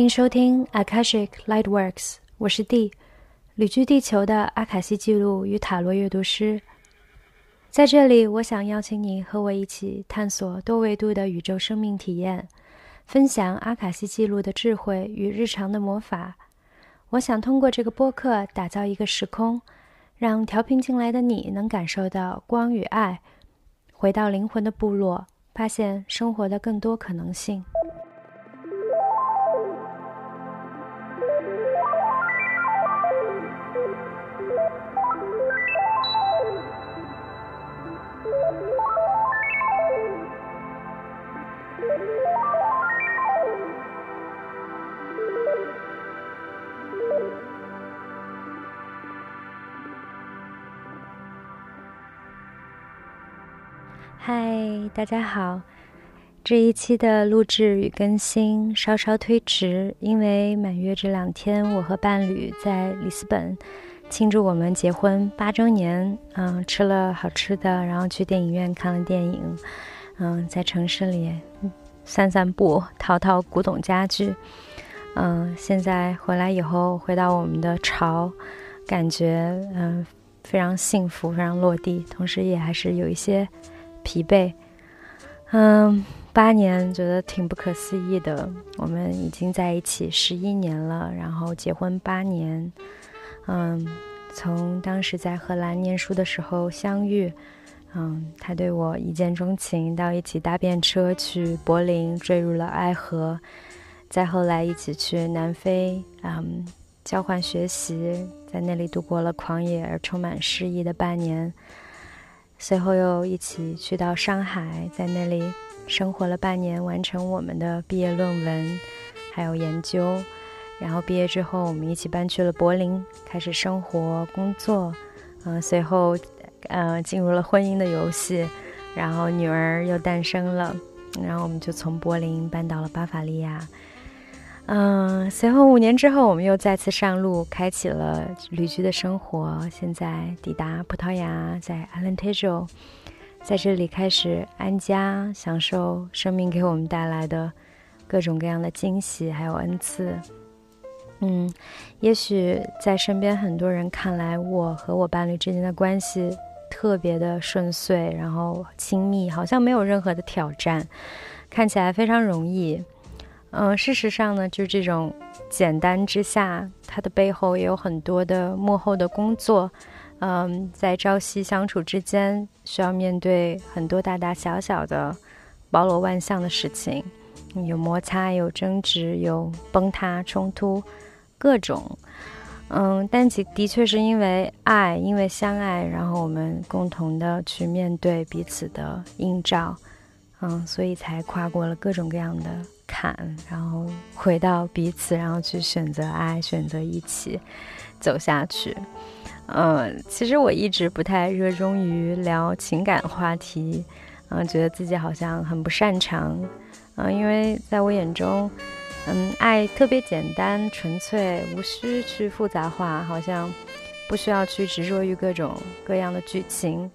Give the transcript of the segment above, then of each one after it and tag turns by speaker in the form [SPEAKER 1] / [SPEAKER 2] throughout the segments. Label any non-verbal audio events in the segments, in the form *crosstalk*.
[SPEAKER 1] 欢迎收听 Akashic Lightworks，我是 D，旅居地球的阿卡西记录与塔罗阅读师。在这里，我想邀请你和我一起探索多维度的宇宙生命体验，分享阿卡西记录的智慧与日常的魔法。我想通过这个播客打造一个时空，让调频进来的你能感受到光与爱，回到灵魂的部落，发现生活的更多可能性。嗨，大家好！这一期的录制与更新稍稍推迟，因为满月这两天，我和伴侣在里斯本庆祝我们结婚八周年。嗯，吃了好吃的，然后去电影院看了电影。嗯，在城市里散散步，淘淘古董家具。嗯，现在回来以后，回到我们的巢，感觉嗯非常幸福，非常落地，同时也还是有一些。疲惫，嗯，八年觉得挺不可思议的。我们已经在一起十一年了，然后结婚八年，嗯，从当时在荷兰念书的时候相遇，嗯，他对我一见钟情，到一起搭便车去柏林，坠入了爱河，再后来一起去南非，嗯，交换学习，在那里度过了狂野而充满诗意的半年。随后又一起去到上海，在那里生活了半年，完成我们的毕业论文，还有研究。然后毕业之后，我们一起搬去了柏林，开始生活、工作。嗯，随后，呃，进入了婚姻的游戏，然后女儿又诞生了，然后我们就从柏林搬到了巴伐利亚。嗯，随后五年之后，我们又再次上路，开启了旅居的生活。现在抵达葡萄牙，在 Alentejo，在这里开始安家，享受生命给我们带来的各种各样的惊喜，还有恩赐。嗯，也许在身边很多人看来，我和我伴侣之间的关系特别的顺遂，然后亲密，好像没有任何的挑战，看起来非常容易。嗯，事实上呢，就这种简单之下，它的背后也有很多的幕后的工作。嗯，在朝夕相处之间，需要面对很多大大小小的、包罗万象的事情，有摩擦，有争执，有崩塌、冲突，各种。嗯，但其的确是因为爱，因为相爱，然后我们共同的去面对彼此的映照，嗯，所以才跨过了各种各样的。坎，然后回到彼此，然后去选择爱，选择一起走下去。嗯，其实我一直不太热衷于聊情感话题，嗯，觉得自己好像很不擅长。嗯，因为在我眼中，嗯，爱特别简单纯粹，无需去复杂化，好像不需要去执着于各种各样的剧情。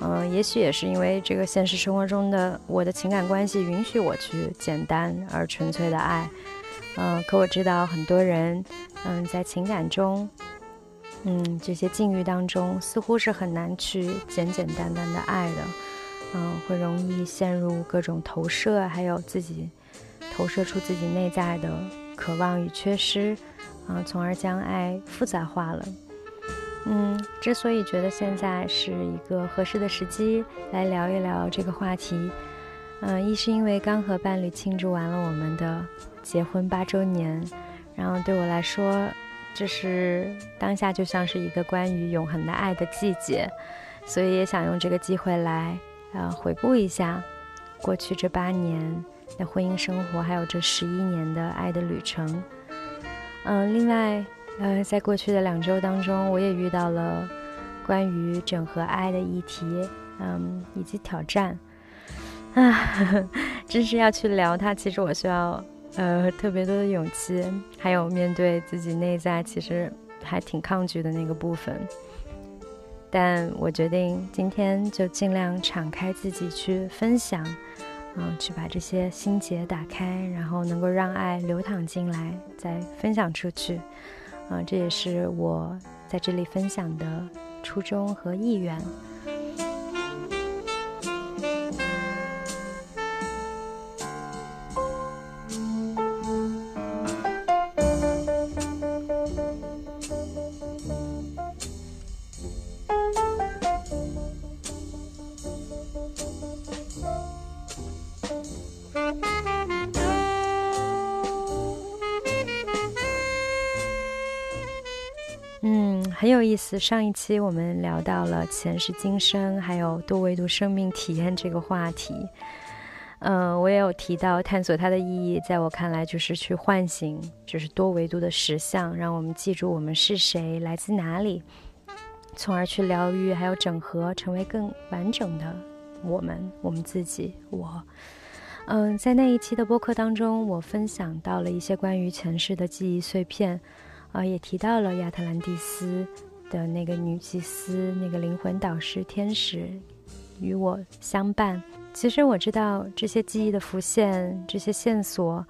[SPEAKER 1] 嗯，也许也是因为这个现实生活中的我的情感关系允许我去简单而纯粹的爱。嗯，可我知道很多人，嗯，在情感中，嗯，这些境遇当中，似乎是很难去简简单单的爱的。嗯，会容易陷入各种投射，还有自己投射出自己内在的渴望与缺失，啊，从而将爱复杂化了。嗯，之所以觉得现在是一个合适的时机来聊一聊这个话题，嗯，一是因为刚和伴侣庆祝完了我们的结婚八周年，然后对我来说，这是当下就像是一个关于永恒的爱的季节，所以也想用这个机会来，呃，回顾一下过去这八年的婚姻生活，还有这十一年的爱的旅程。嗯，另外。呃，在过去的两周当中，我也遇到了关于整合爱的议题，嗯，以及挑战。啊，*laughs* 真是要去聊它，其实我需要呃特别多的勇气，还有面对自己内在其实还挺抗拒的那个部分。但我决定今天就尽量敞开自己去分享，嗯，去把这些心结打开，然后能够让爱流淌进来，再分享出去。啊，这也是我在这里分享的初衷和意愿。有意思。上一期我们聊到了前世今生，还有多维度生命体验这个话题。嗯，我也有提到探索它的意义，在我看来就是去唤醒，就是多维度的实相，让我们记住我们是谁，来自哪里，从而去疗愈，还有整合，成为更完整的我们，我们自己。我，嗯，在那一期的播客当中，我分享到了一些关于前世的记忆碎片。啊，也提到了亚特兰蒂斯的那个女祭司，那个灵魂导师天使与我相伴。其实我知道这些记忆的浮现，这些线索，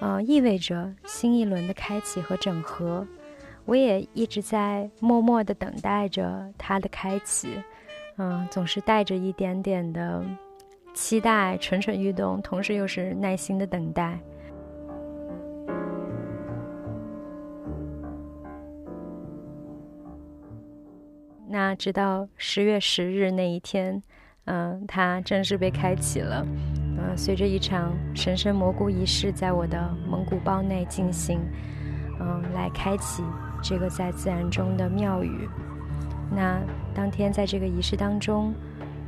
[SPEAKER 1] 呃，意味着新一轮的开启和整合。我也一直在默默地等待着它的开启，嗯，总是带着一点点的期待，蠢蠢欲动，同时又是耐心的等待。那直到十月十日那一天，嗯，它正式被开启了。嗯，随着一场神圣蘑菇仪式在我的蒙古包内进行，嗯，来开启这个在自然中的庙宇。那当天在这个仪式当中，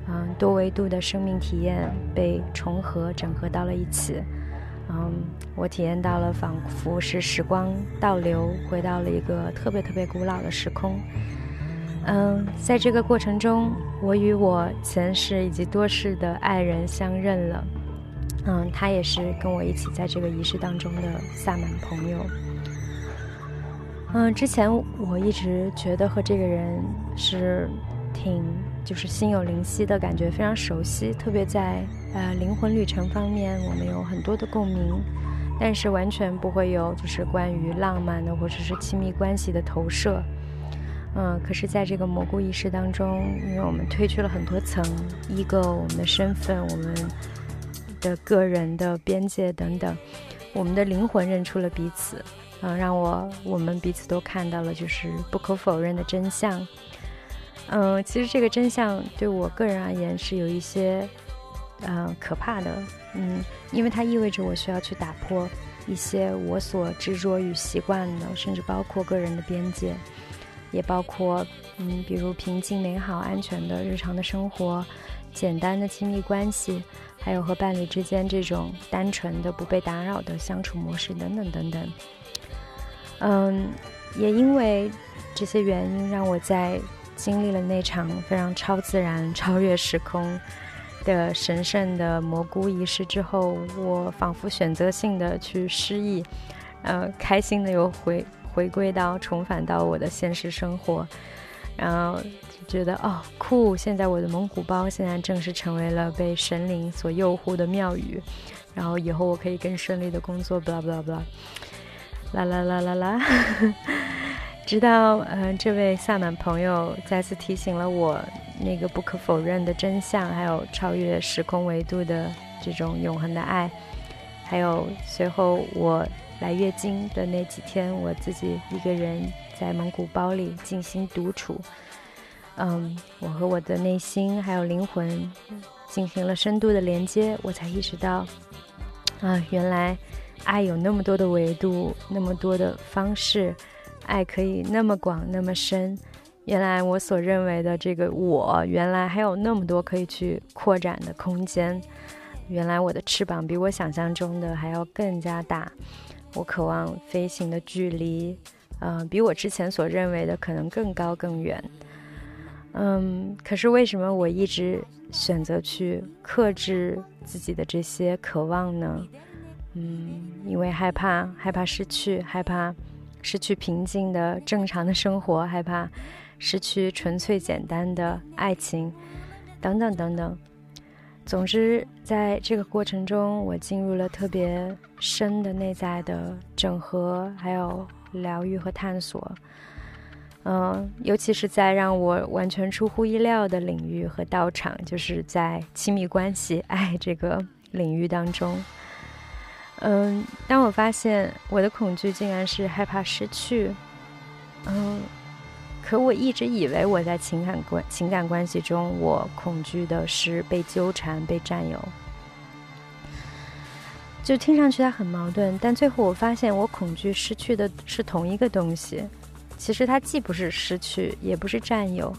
[SPEAKER 1] 嗯，多维度的生命体验被重合整合到了一起。嗯，我体验到了仿佛是时光倒流，回到了一个特别特别古老的时空。嗯，在这个过程中，我与我前世以及多世的爱人相认了。嗯，他也是跟我一起在这个仪式当中的萨满朋友。嗯，之前我一直觉得和这个人是挺就是心有灵犀的感觉，非常熟悉，特别在呃灵魂旅程方面，我们有很多的共鸣，但是完全不会有就是关于浪漫的或者是亲密关系的投射。嗯，可是，在这个蘑菇仪式当中，因为我们褪去了很多层，ego，我们的身份，我们的个人的边界等等，我们的灵魂认出了彼此，嗯，让我我们彼此都看到了就是不可否认的真相。嗯，其实这个真相对我个人而言是有一些嗯可怕的，嗯，因为它意味着我需要去打破一些我所执着与习惯的，甚至包括个人的边界。也包括，嗯，比如平静、美好、安全的日常的生活，简单的亲密关系，还有和伴侣之间这种单纯的不被打扰的相处模式等等等等。嗯，也因为这些原因，让我在经历了那场非常超自然、超越时空的神圣的蘑菇仪式之后，我仿佛选择性的去失忆，呃，开心的又回。回归到重返到我的现实生活，然后就觉得哦酷！现在我的蒙古包现在正式成为了被神灵所佑护的庙宇，然后以后我可以更顺利的工作，blah blah blah，啦啦啦啦啦，*laughs* 直到嗯这位萨满朋友再次提醒了我那个不可否认的真相，还有超越时空维度的这种永恒的爱，还有随后我。来月经的那几天，我自己一个人在蒙古包里静心独处。嗯，我和我的内心还有灵魂进行了深度的连接，我才意识到，啊，原来爱有那么多的维度，那么多的方式，爱可以那么广那么深。原来我所认为的这个我，原来还有那么多可以去扩展的空间。原来我的翅膀比我想象中的还要更加大。我渴望飞行的距离，嗯，比我之前所认为的可能更高更远。嗯，可是为什么我一直选择去克制自己的这些渴望呢？嗯，因为害怕，害怕失去，害怕失去平静的正常的生活，害怕失去纯粹简单的爱情，等等等等。总之，在这个过程中，我进入了特别深的内在的整合，还有疗愈和探索。嗯，尤其是在让我完全出乎意料的领域和道场，就是在亲密关系、爱这个领域当中。嗯，当我发现我的恐惧竟然是害怕失去，嗯，可我一直以为我在情感关情感关系中，我恐惧的是被纠缠、被占有，就听上去它很矛盾。但最后我发现，我恐惧失去的是同一个东西。其实它既不是失去，也不是占有，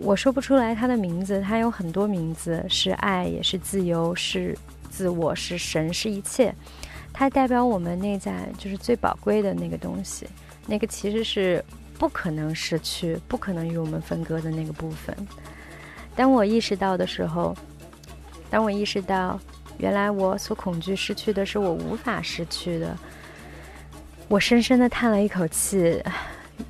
[SPEAKER 1] 我说不出来它的名字。它有很多名字，是爱，也是自由，是自我，是神，是一切。它代表我们内在就是最宝贵的那个东西，那个其实是不可能失去、不可能与我们分割的那个部分。当我意识到的时候，当我意识到原来我所恐惧失去的是我无法失去的。我深深的叹了一口气，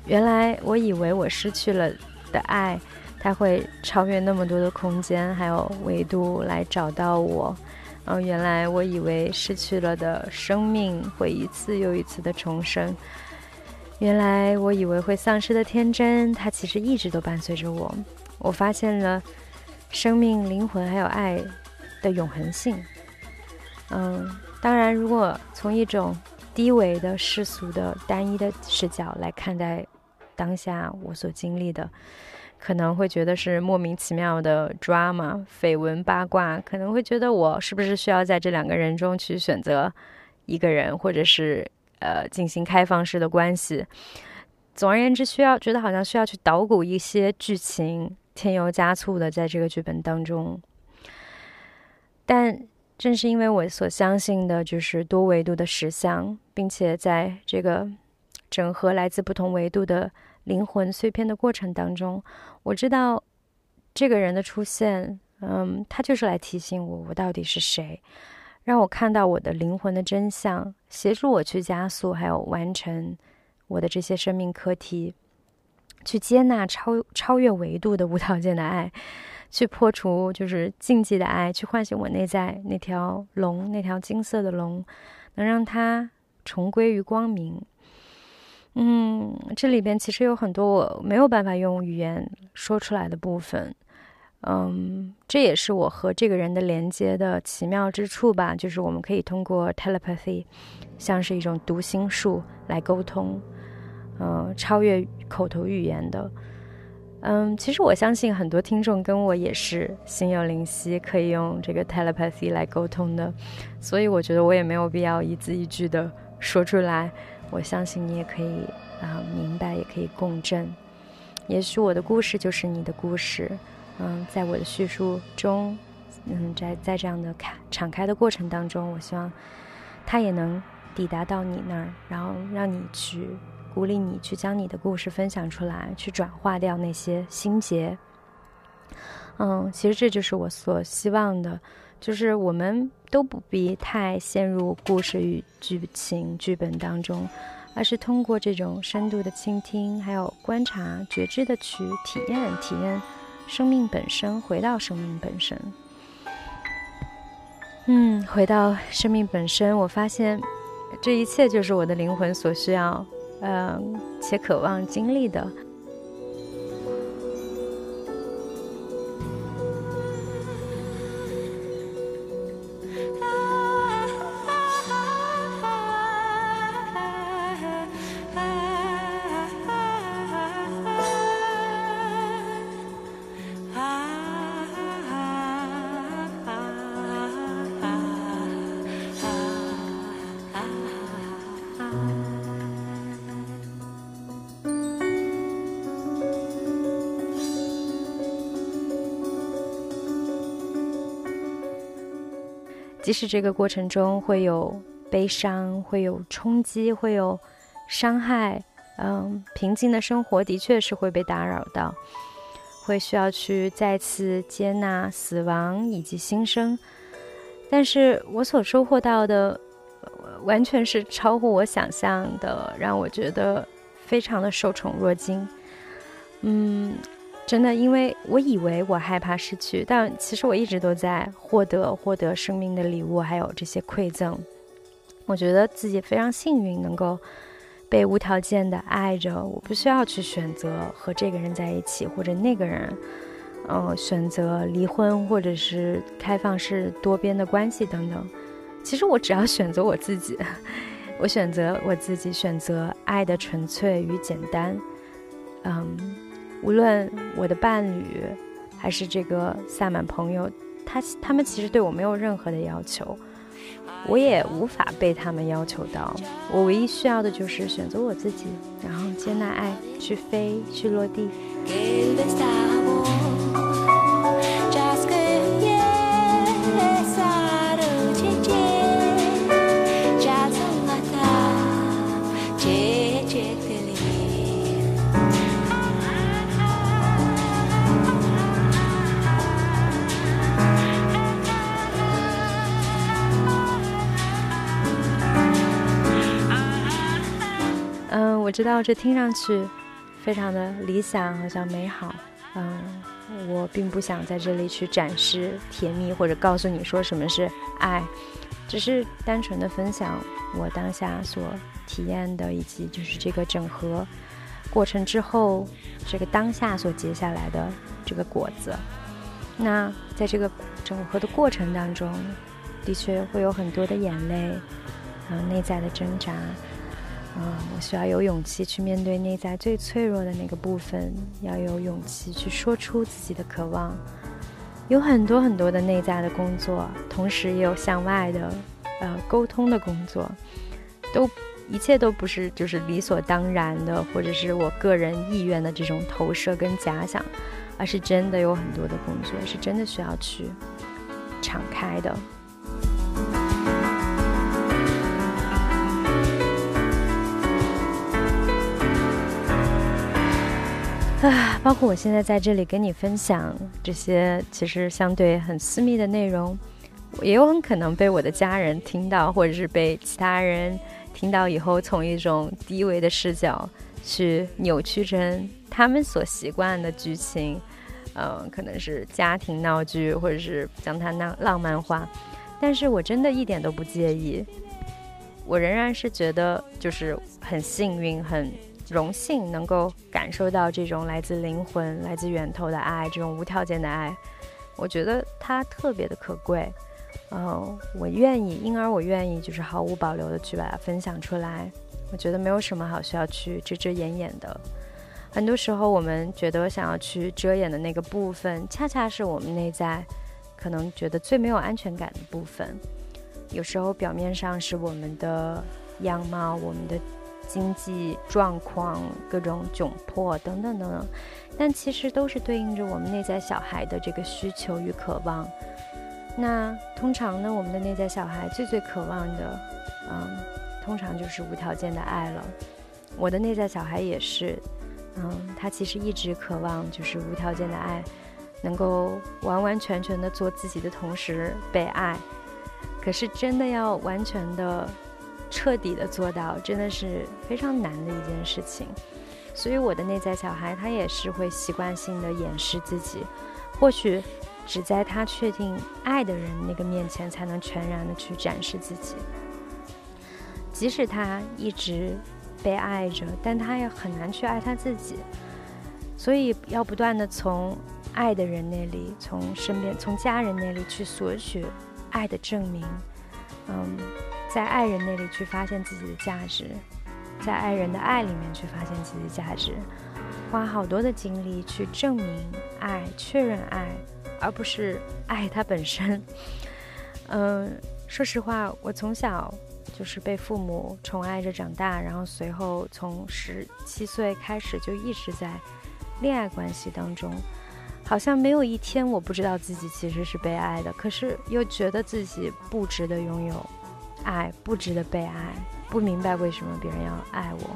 [SPEAKER 1] 原来我以为我失去了的爱，它会超越那么多的空间还有维度来找到我。嗯，原来我以为失去了的生命会一次又一次的重生。原来我以为会丧失的天真，它其实一直都伴随着我。我发现了生命、灵魂还有爱的永恒性。嗯，当然，如果从一种低维的世俗的单一的视角来看待当下我所经历的，可能会觉得是莫名其妙的 drama、绯闻、八卦，可能会觉得我是不是需要在这两个人中去选择一个人，或者是呃进行开放式的关系。总而言之，需要觉得好像需要去捣鼓一些剧情，添油加醋的在这个剧本当中，但。正是因为我所相信的就是多维度的实相，并且在这个整合来自不同维度的灵魂碎片的过程当中，我知道这个人的出现，嗯，他就是来提醒我我到底是谁，让我看到我的灵魂的真相，协助我去加速还有完成我的这些生命课题，去接纳超超越维度的无条件的爱。去破除就是禁忌的爱，去唤醒我内在那条龙，那条金色的龙，能让它重归于光明。嗯，这里边其实有很多我没有办法用语言说出来的部分。嗯，这也是我和这个人的连接的奇妙之处吧，就是我们可以通过 telepathy，像是一种读心术来沟通，嗯，超越口头语言的。嗯，其实我相信很多听众跟我也是心有灵犀，可以用这个 telepathy 来沟通的，所以我觉得我也没有必要一字一句的说出来。我相信你也可以啊明白，也可以共振。也许我的故事就是你的故事，嗯，在我的叙述中，嗯，在在这样的开敞开的过程当中，我希望它也能抵达到你那儿，然后让你去。鼓励你去将你的故事分享出来，去转化掉那些心结。嗯，其实这就是我所希望的，就是我们都不必太陷入故事与剧情剧本当中，而是通过这种深度的倾听，还有观察、觉知的去体验、体验生命本身，回到生命本身。嗯，回到生命本身，我发现这一切就是我的灵魂所需要。嗯，且渴望经历的。即使这个过程中会有悲伤，会有冲击，会有伤害，嗯，平静的生活的确是会被打扰到，会需要去再次接纳死亡以及新生。但是我所收获到的，完全是超乎我想象的，让我觉得非常的受宠若惊。嗯，真的，因为我以为我害怕失去，但其实我一直都在获得获得生命的礼物，还有这些馈赠。我觉得自己非常幸运，能够被无条件的爱着。我不需要去选择和这个人在一起，或者那个人，嗯，选择离婚，或者是开放式多边的关系等等。其实我只要选择我自己，我选择我自己，选择爱的纯粹与简单。嗯。无论我的伴侣，还是这个萨满朋友，他他们其实对我没有任何的要求，我也无法被他们要求到。我唯一需要的就是选择我自己，然后接纳爱，去飞，去落地。知道这听上去非常的理想，好像美好。嗯，我并不想在这里去展示甜蜜，或者告诉你说什么是爱，只是单纯的分享我当下所体验的，以及就是这个整合过程之后，这个当下所结下来的这个果子。那在这个整合的过程当中，的确会有很多的眼泪，嗯，内在的挣扎。嗯，我需要有勇气去面对内在最脆弱的那个部分，要有勇气去说出自己的渴望。有很多很多的内在的工作，同时也有向外的，呃，沟通的工作，都一切都不是就是理所当然的，或者是我个人意愿的这种投射跟假想，而是真的有很多的工作，是真的需要去敞开的。啊，包括我现在在这里跟你分享这些，其实相对很私密的内容，也有很可能被我的家人听到，或者是被其他人听到以后，从一种低维的视角去扭曲成他们所习惯的剧情，嗯，可能是家庭闹剧，或者是将它浪浪漫化。但是我真的一点都不介意，我仍然是觉得就是很幸运，很。荣幸能够感受到这种来自灵魂、来自源头的爱，这种无条件的爱，我觉得它特别的可贵。嗯，我愿意，因而我愿意，就是毫无保留的去把它分享出来。我觉得没有什么好需要去遮遮掩掩的。很多时候，我们觉得想要去遮掩的那个部分，恰恰是我们内在可能觉得最没有安全感的部分。有时候，表面上是我们的样貌，我们的。经济状况、各种窘迫等等等等，但其实都是对应着我们内在小孩的这个需求与渴望。那通常呢，我们的内在小孩最最渴望的，嗯，通常就是无条件的爱了。我的内在小孩也是，嗯，他其实一直渴望就是无条件的爱，能够完完全全的做自己的同时被爱。可是真的要完全的。彻底的做到，真的是非常难的一件事情。所以我的内在小孩，他也是会习惯性的掩饰自己，或许只在他确定爱的人那个面前，才能全然的去展示自己。即使他一直被爱着，但他也很难去爱他自己。所以要不断的从爱的人那里，从身边，从家人那里去索取爱的证明。嗯。在爱人那里去发现自己的价值，在爱人的爱里面去发现自己的价值，花好多的精力去证明爱、确认爱，而不是爱它本身。嗯，说实话，我从小就是被父母宠爱着长大，然后随后从十七岁开始就一直在恋爱关系当中，好像没有一天我不知道自己其实是被爱的，可是又觉得自己不值得拥有。爱不值得被爱，不明白为什么别人要爱我，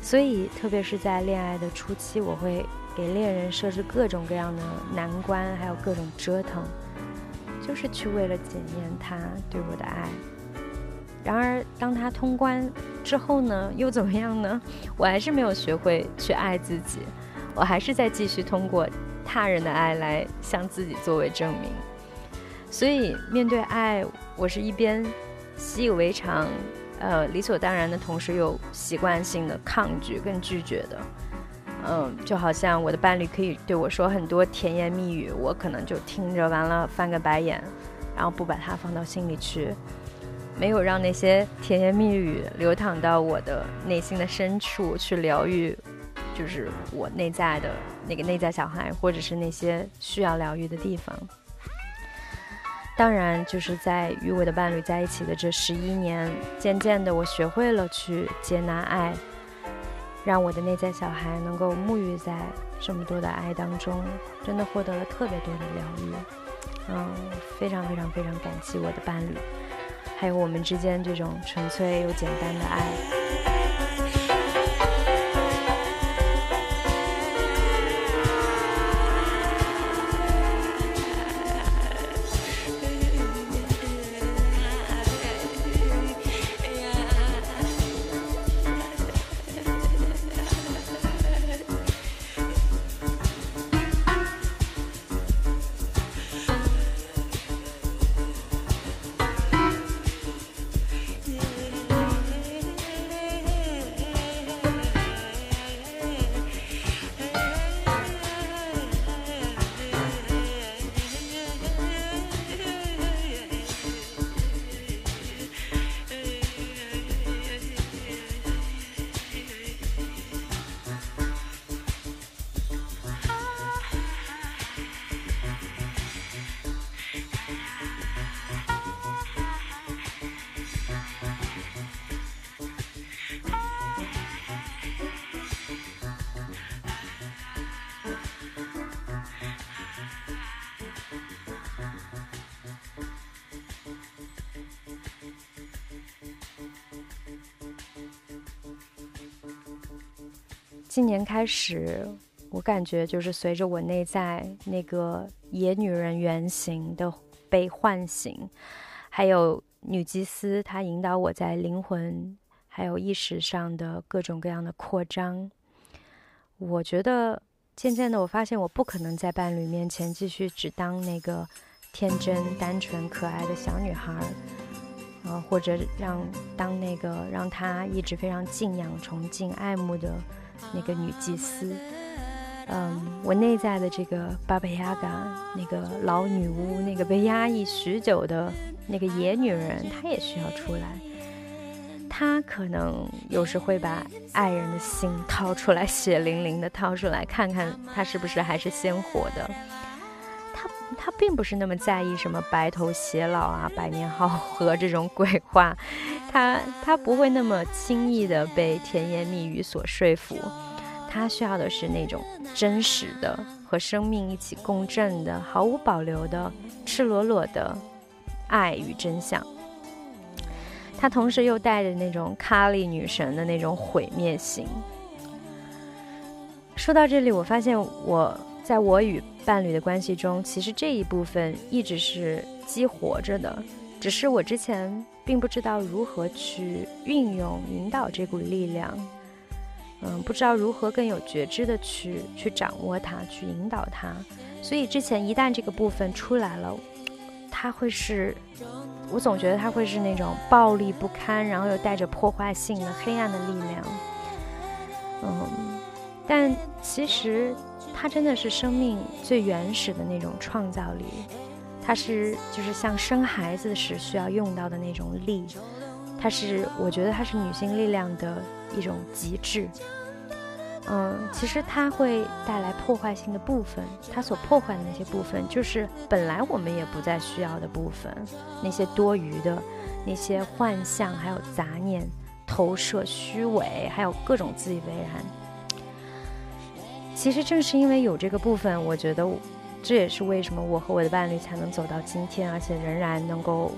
[SPEAKER 1] 所以特别是在恋爱的初期，我会给恋人设置各种各样的难关，还有各种折腾，就是去为了检验他对我的爱。然而，当他通关之后呢，又怎么样呢？我还是没有学会去爱自己。我还是在继续通过他人的爱来向自己作为证明。所以面对爱，我是一边习以为常，呃，理所当然的同时又习惯性的抗拒跟拒绝的。嗯，就好像我的伴侣可以对我说很多甜言蜜语，我可能就听着完了翻个白眼，然后不把它放到心里去，没有让那些甜言蜜语流淌到我的内心的深处去疗愈，就是我内在的那个内在小孩，或者是那些需要疗愈的地方。当然，就是在与我的伴侣在一起的这十一年，渐渐的我学会了去接纳爱。让我的内在小孩能够沐浴在这么多的爱当中，真的获得了特别多的疗愈。嗯，非常非常非常感激我的伴侣，还有我们之间这种纯粹又简单的爱。今年开始，我感觉就是随着我内在那个野女人原型的被唤醒，还有女祭司她引导我在灵魂还有意识上的各种各样的扩张，我觉得渐渐的我发现我不可能在伴侣面前继续只当那个天真单纯可爱的小女孩，呃，或者让当那个让他一直非常敬仰、崇敬、爱慕的。那个女祭司，嗯，我内在的这个巴贝亚嘎，那个老女巫，那个被压抑许久的那个野女人，她也需要出来。她可能有时会把爱人的心掏出来，血淋淋的掏出来，看看她是不是还是鲜活的。他并不是那么在意什么白头偕老啊、百年好合这种鬼话。他他不会那么轻易的被甜言蜜语所说服，他需要的是那种真实的和生命一起共振的、毫无保留的、赤裸裸的爱与真相。他同时又带着那种卡莉女神的那种毁灭性。说到这里，我发现我在我与伴侣的关系中，其实这一部分一直是激活着的，只是我之前。并不知道如何去运用、引导这股力量，嗯，不知道如何更有觉知的去去掌握它、去引导它。所以之前一旦这个部分出来了，它会是，我总觉得它会是那种暴力不堪，然后又带着破坏性的黑暗的力量。嗯，但其实它真的是生命最原始的那种创造力。它是就是像生孩子时需要用到的那种力，它是我觉得它是女性力量的一种极致。嗯，其实它会带来破坏性的部分，它所破坏的那些部分，就是本来我们也不再需要的部分，那些多余的、那些幻象，还有杂念、投射、虚伪，还有各种自以为然。其实正是因为有这个部分，我觉得。这也是为什么我和我的伴侣才能走到今天，而且仍然能够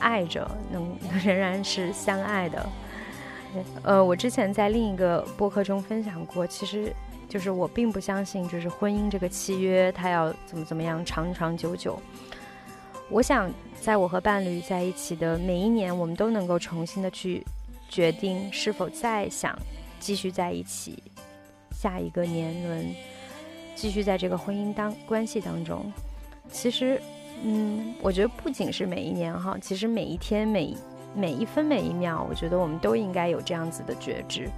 [SPEAKER 1] 爱着，能 *laughs* 仍然是相爱的。呃，我之前在另一个播客中分享过，其实就是我并不相信，就是婚姻这个契约它要怎么怎么样长长久久。我想，在我和伴侣在一起的每一年，我们都能够重新的去决定是否再想继续在一起，下一个年轮。继续在这个婚姻当关系当中。其实，嗯，我觉得不仅是每一年哈，其实每一天、每每一分、每一秒，我觉得我们都应该有这样子的觉知。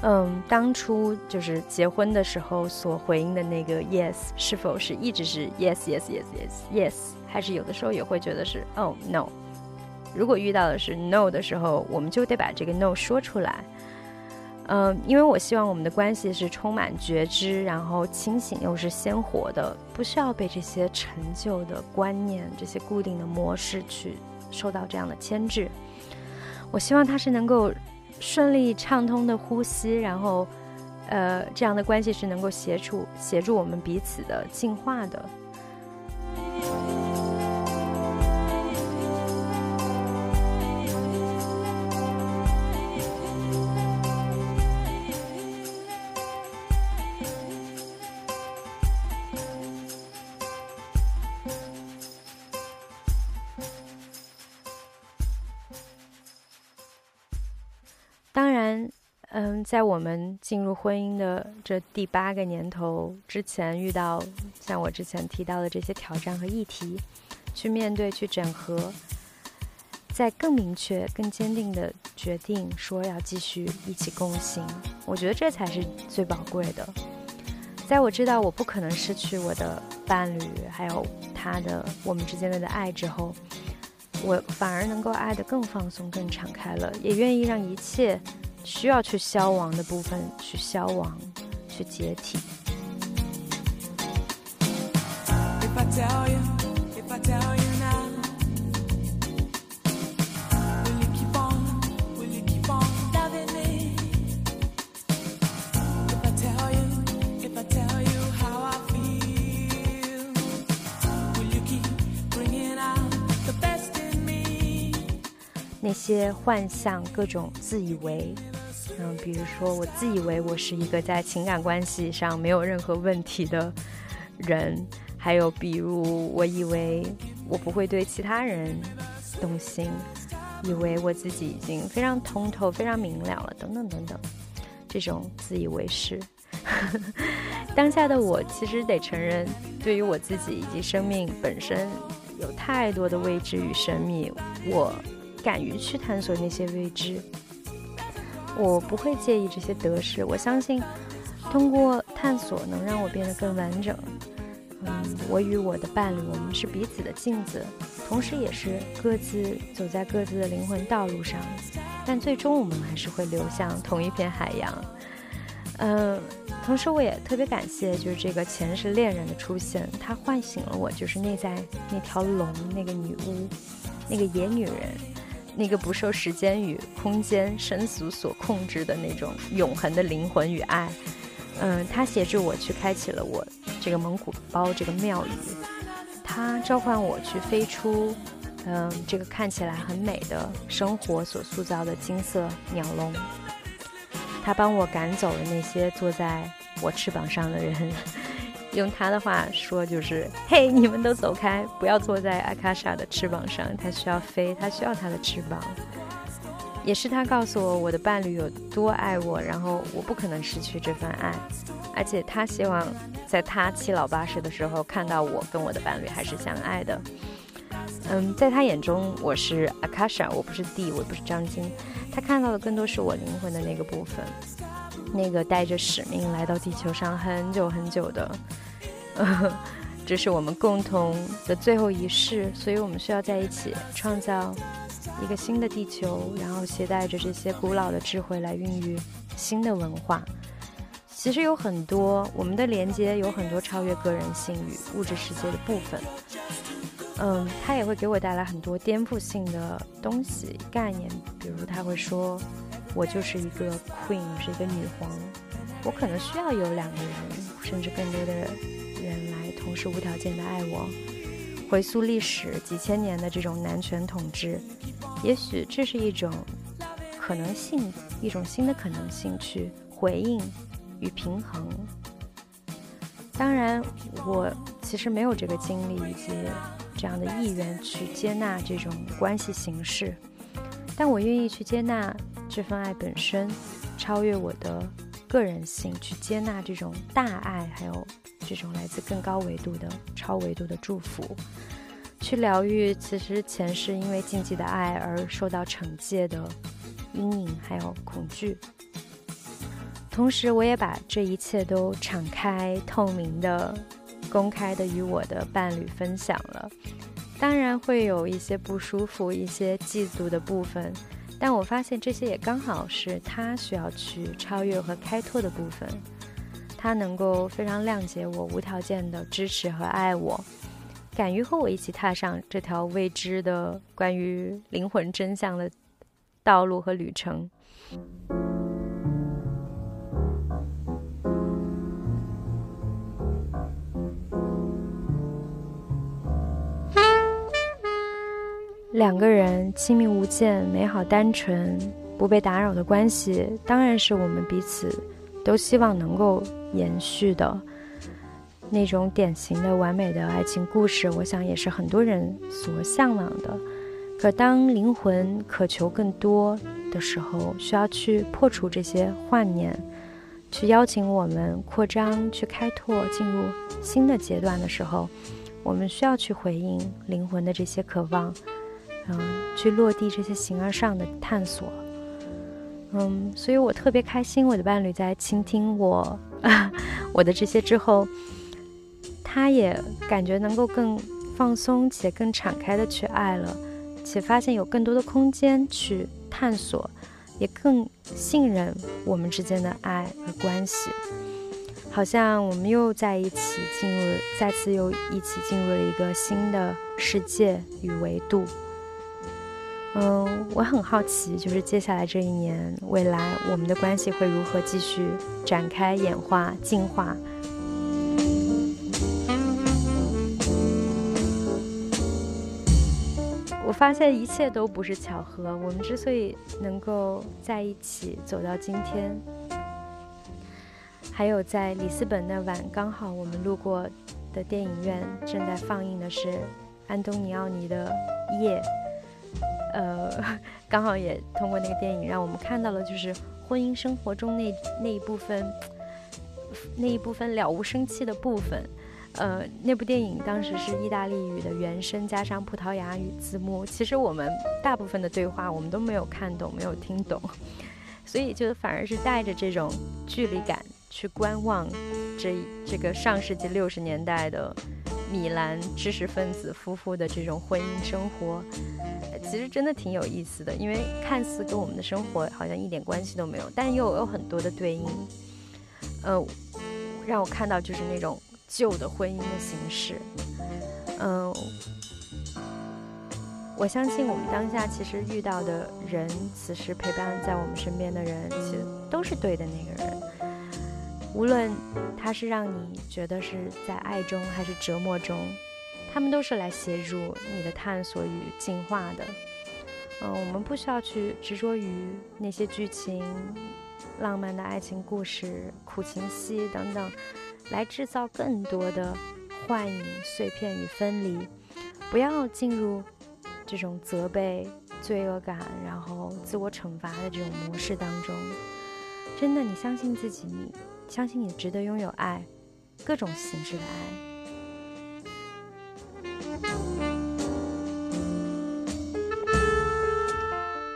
[SPEAKER 1] 嗯，当初就是结婚的时候所回应的那个 yes，是否是一直是 yes yes yes yes yes，还是有的时候也会觉得是 oh no？如果遇到的是 no 的时候，我们就得把这个 no 说出来。嗯，因为我希望我们的关系是充满觉知，然后清醒又是鲜活的，不需要被这些陈旧的观念、这些固定的模式去受到这样的牵制。我希望它是能够。顺利畅通的呼吸，然后，呃，这样的关系是能够协助协助我们彼此的进化的。嗯，在我们进入婚姻的这第八个年头之前，遇到像我之前提到的这些挑战和议题，去面对、去整合，在更明确、更坚定的决定说要继续一起共行，我觉得这才是最宝贵的。在我知道我不可能失去我的伴侣，还有他的我们之间的爱之后。我反而能够爱得更放松、更敞开了，也愿意让一切需要去消亡的部分去消亡、去解体。那些幻象，各种自以为，嗯，比如说我自以为我是一个在情感关系上没有任何问题的人，还有比如我以为我不会对其他人动心，以为我自己已经非常通透、非常明了了，等等等等，这种自以为是。*laughs* 当下的我其实得承认，对于我自己以及生命本身，有太多的未知与神秘，我。敢于去探索那些未知，我不会介意这些得失。我相信，通过探索能让我变得更完整。嗯，我与我的伴侣，我们是彼此的镜子，同时也是各自走在各自的灵魂道路上。但最终，我们还是会流向同一片海洋。嗯，同时我也特别感谢，就是这个前世恋人的出现，他唤醒了我，就是内在那条龙，那个女巫，那个野女人。那个不受时间与空间、生死所控制的那种永恒的灵魂与爱，嗯，他协助我去开启了我这个蒙古包这个庙宇，他召唤我去飞出，嗯，这个看起来很美的生活所塑造的金色鸟笼，他帮我赶走了那些坐在我翅膀上的人。用他的话说，就是“嘿，你们都走开，不要坐在阿卡莎的翅膀上，他需要飞，他需要他的翅膀。”也是他告诉我，我的伴侣有多爱我，然后我不可能失去这份爱，而且他希望在他七老八十的时候看到我跟我的伴侣还是相爱的。嗯，在他眼中，我是阿卡莎，我不是地，我不是张晶，他看到的更多是我灵魂的那个部分。那个带着使命来到地球上很久很久的，*laughs* 这是我们共同的最后一世，所以我们需要在一起创造一个新的地球，然后携带着这些古老的智慧来孕育新的文化。其实有很多我们的连接，有很多超越个人性与物质世界的部分。嗯，它也会给我带来很多颠覆性的东西概念，比如他会说。我就是一个 queen，是一个女皇，我可能需要有两个人，甚至更多的人来同时无条件的爱我。回溯历史几千年的这种男权统治，也许这是一种可能性，一种新的可能性去回应与平衡。当然，我其实没有这个精力以及这样的意愿去接纳这种关系形式，但我愿意去接纳。这份爱本身超越我的个人性，去接纳这种大爱，还有这种来自更高维度的超维度的祝福，去疗愈其实前世因为禁忌的爱而受到惩戒的阴影，还有恐惧。同时，我也把这一切都敞开、透明的、公开的与我的伴侣分享了。当然会有一些不舒服、一些嫉妒的部分。但我发现这些也刚好是他需要去超越和开拓的部分，他能够非常谅解我，无条件的支持和爱我，敢于和我一起踏上这条未知的关于灵魂真相的道路和旅程。两个人亲密无间、美好单纯、不被打扰的关系，当然是我们彼此都希望能够延续的那种典型的完美的爱情故事。我想也是很多人所向往的。可当灵魂渴求更多的时候，需要去破除这些幻念，去邀请我们扩张、去开拓、进入新的阶段的时候，我们需要去回应灵魂的这些渴望。嗯，去落地这些形而上的探索，嗯，所以我特别开心，我的伴侣在倾听我 *laughs* 我的这些之后，他也感觉能够更放松且更敞开的去爱了，且发现有更多的空间去探索，也更信任我们之间的爱和关系，好像我们又在一起进入，再次又一起进入了一个新的世界与维度。嗯，我很好奇，就是接下来这一年，未来我们的关系会如何继续展开、演化、进化？我发现一切都不是巧合。我们之所以能够在一起走到今天，还有在里斯本那晚，刚好我们路过的电影院正在放映的是安东尼奥尼的《夜》。呃，*laughs* 刚好也通过那个电影，让我们看到了就是婚姻生活中那那一部分，那一部分了无生气的部分。呃，那部电影当时是意大利语的原声加上葡萄牙语字幕，其实我们大部分的对话我们都没有看懂，没有听懂，*laughs* 所以就反而是带着这种距离感去观望这这个上世纪六十年代的。米兰知识分子夫妇的这种婚姻生活，其实真的挺有意思的，因为看似跟我们的生活好像一点关系都没有，但又有很多的对应。呃，让我看到就是那种旧的婚姻的形式。嗯，我相信我们当下其实遇到的人，此时陪伴在我们身边的人，其实都是对的那个人。无论他是让你觉得是在爱中还是折磨中，他们都是来协助你的探索与进化的。嗯，我们不需要去执着于那些剧情、浪漫的爱情故事、苦情戏等等，来制造更多的幻影、碎片与分离。不要进入这种责备、罪恶感，然后自我惩罚的这种模式当中。真的，你相信自己，你。相信你值得拥有爱，各种形式的爱。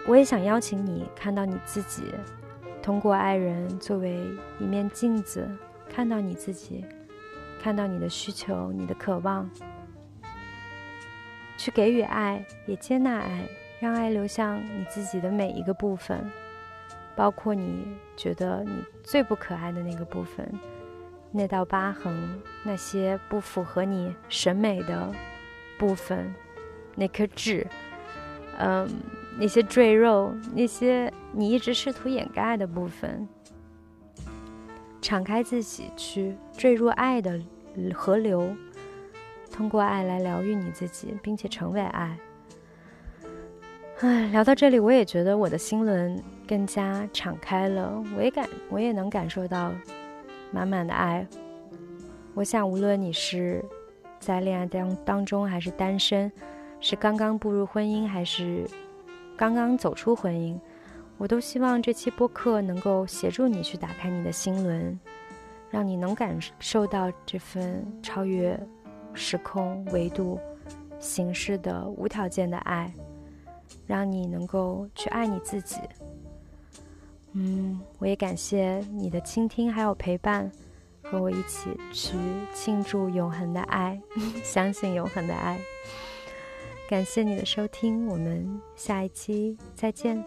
[SPEAKER 1] 我也想邀请你看到你自己，通过爱人作为一面镜子，看到你自己，看到你的需求、你的渴望，去给予爱，也接纳爱，让爱流向你自己的每一个部分。包括你觉得你最不可爱的那个部分，那道疤痕，那些不符合你审美的部分，那颗痣，嗯，那些赘肉，那些你一直试图掩盖的部分，敞开自己去坠入爱的河流，通过爱来疗愈你自己，并且成为爱。唉，聊到这里，我也觉得我的心轮更加敞开了。我也感，我也能感受到满满的爱。我想，无论你是在恋爱当当中，还是单身，是刚刚步入婚姻，还是刚刚走出婚姻，我都希望这期播客能够协助你去打开你的心轮，让你能感受到这份超越时空维度、形式的无条件的爱，让你能够去爱你自己。嗯，我也感谢你的倾听还有陪伴，和我一起去庆祝永恒的爱，相信永恒的爱。感谢你的收听，我们下一期再见。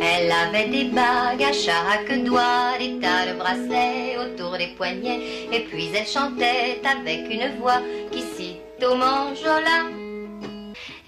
[SPEAKER 2] Elle avait des bagues à chaque doigt, des tas de bracelets autour des poignets, et puis elle chantait avec une voix qui cite au manjola.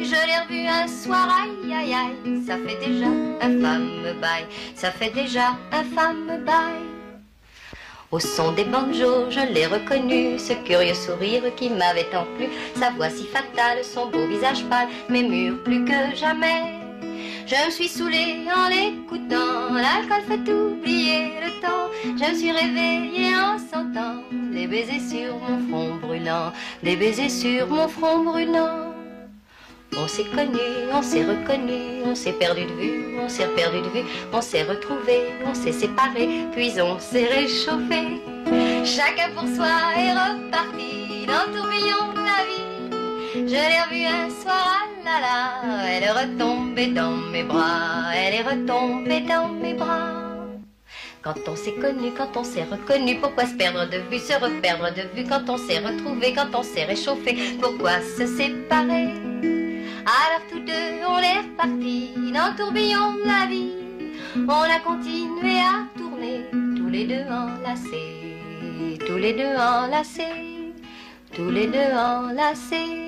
[SPEAKER 2] Je l'ai revu un soir, aïe aïe aïe, ça fait déjà un femme bail, ça fait déjà un femme bail. Au son des banjos, je l'ai reconnu, ce curieux sourire qui m'avait tant plu, sa voix si fatale, son beau visage pâle, m'émure plus que jamais. Je me suis saoulée en l'écoutant, l'alcool fait oublier le temps. Je me suis réveillée en sentant des baisers sur mon front brûlant, des baisers sur mon front brûlant. On s'est connu, on s'est reconnu, on s'est perdu de vue, on s'est perdu de vue, on s'est retrouvé, on s'est séparé, puis on s'est réchauffé. Chacun pour soi est reparti dans le tourbillon de la vie. Je l'ai revue un soir, ah là là, elle est retombée dans mes bras, elle est retombée dans mes bras. Quand on s'est connu, quand on s'est reconnu, pourquoi se perdre de vue, se reperdre de vue, quand on s'est retrouvé, quand on s'est réchauffé, pourquoi se séparer alors tous deux, on est repartis dans le tourbillon de la vie. On a continué à tourner, tous les deux enlacés, tous les deux enlacés, tous les deux enlacés.